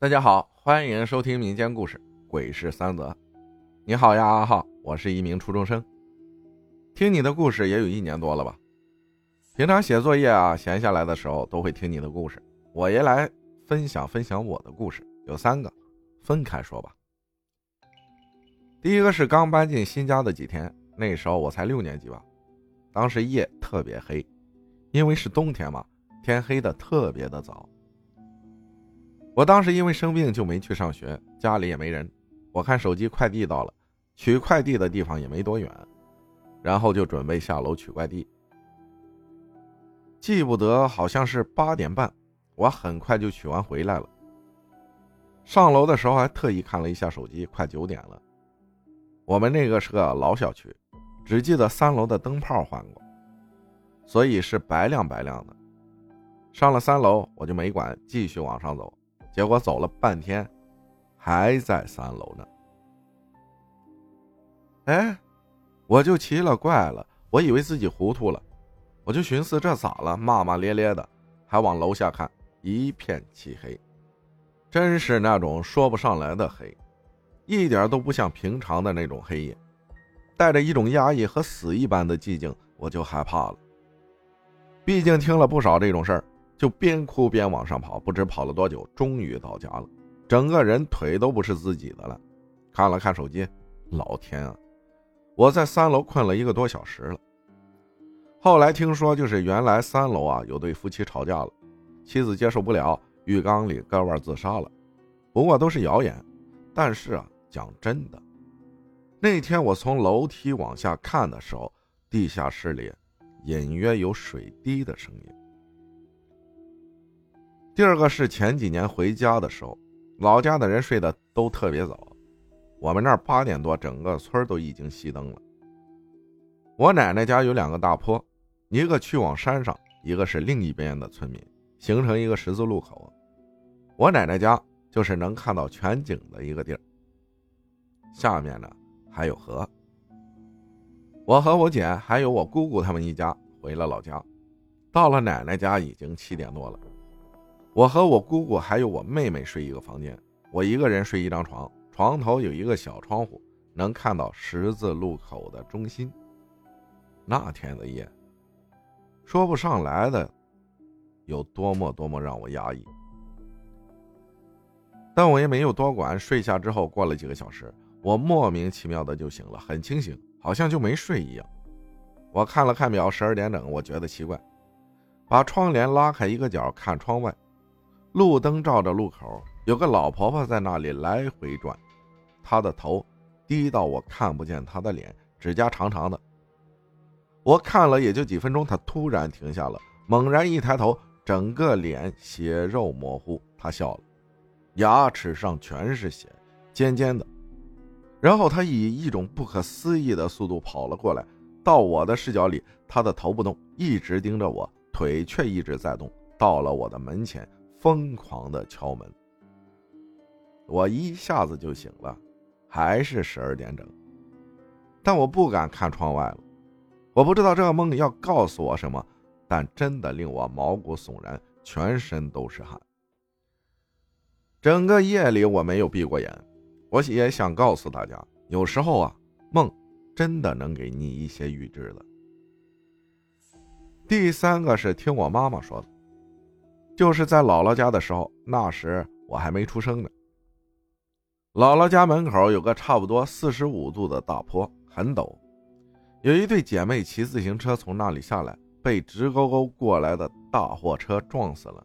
大家好，欢迎收听民间故事《鬼事三则》。你好呀，阿浩，我是一名初中生，听你的故事也有一年多了吧？平常写作业啊，闲下来的时候都会听你的故事，我也来分享分享我的故事，有三个，分开说吧。第一个是刚搬进新家的几天，那时候我才六年级吧，当时夜特别黑，因为是冬天嘛，天黑的特别的早。我当时因为生病就没去上学，家里也没人。我看手机快递到了，取快递的地方也没多远，然后就准备下楼取快递。记不得好像是八点半，我很快就取完回来了。上楼的时候还特意看了一下手机，快九点了。我们那个是个老小区，只记得三楼的灯泡换过，所以是白亮白亮的。上了三楼，我就没管，继续往上走。结果走了半天，还在三楼呢。哎，我就奇了怪了，我以为自己糊涂了，我就寻思这咋了？骂骂咧咧的，还往楼下看，一片漆黑，真是那种说不上来的黑，一点都不像平常的那种黑夜，带着一种压抑和死一般的寂静，我就害怕了。毕竟听了不少这种事儿。就边哭边往上跑，不知跑了多久，终于到家了，整个人腿都不是自己的了。看了看手机，老天啊，我在三楼困了一个多小时了。后来听说，就是原来三楼啊有对夫妻吵架了，妻子接受不了，浴缸里割腕自杀了。不过都是谣言。但是啊，讲真的，那天我从楼梯往下看的时候，地下室里隐约有水滴的声音。第二个是前几年回家的时候，老家的人睡得都特别早，我们那儿八点多，整个村都已经熄灯了。我奶奶家有两个大坡，一个去往山上，一个是另一边的村民，形成一个十字路口。我奶奶家就是能看到全景的一个地儿，下面呢还有河。我和我姐还有我姑姑他们一家回了老家，到了奶奶家已经七点多了。我和我姑姑还有我妹妹睡一个房间，我一个人睡一张床，床头有一个小窗户，能看到十字路口的中心。那天的夜，说不上来的，有多么多么让我压抑。但我也没有多管，睡下之后过了几个小时，我莫名其妙的就醒了，很清醒，好像就没睡一样。我看了看表，十二点整，我觉得奇怪，把窗帘拉开一个角，看窗外。路灯照着路口，有个老婆婆在那里来回转，她的头低到我看不见她的脸，指甲长长的。我看了也就几分钟，她突然停下了，猛然一抬头，整个脸血肉模糊。她笑了，牙齿上全是血，尖尖的。然后她以一种不可思议的速度跑了过来，到我的视角里，她的头不动，一直盯着我，腿却一直在动，到了我的门前。疯狂的敲门，我一下子就醒了，还是十二点整，但我不敢看窗外了。我不知道这个梦要告诉我什么，但真的令我毛骨悚然，全身都是汗。整个夜里我没有闭过眼，我也想告诉大家，有时候啊，梦真的能给你一些预知的。第三个是听我妈妈说的。就是在姥姥家的时候，那时我还没出生呢。姥姥家门口有个差不多四十五度的大坡，很陡。有一对姐妹骑自行车从那里下来，被直勾勾过来的大货车撞死了。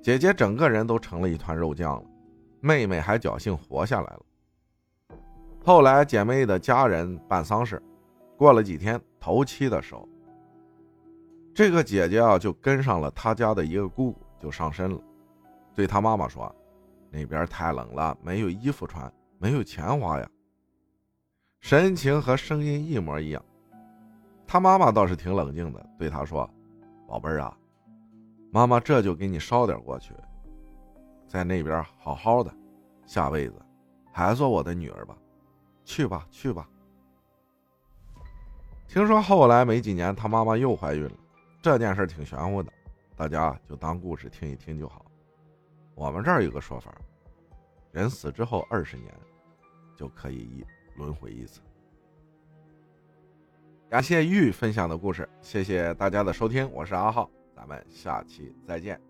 姐姐整个人都成了一团肉酱了，妹妹还侥幸活下来了。后来姐妹的家人办丧事，过了几天头七的时候。这个姐姐啊，就跟上了她家的一个姑姑，就上身了，对她妈妈说：“那边太冷了，没有衣服穿，没有钱花呀。”神情和声音一模一样。她妈妈倒是挺冷静的，对她说：“宝贝儿啊，妈妈这就给你捎点过去，在那边好好的，下辈子还做我的女儿吧，去吧去吧。”听说后来没几年，她妈妈又怀孕了。这件事挺玄乎的，大家就当故事听一听就好。我们这儿有个说法，人死之后二十年就可以一轮回一次。感谢玉分享的故事，谢谢大家的收听，我是阿浩，咱们下期再见。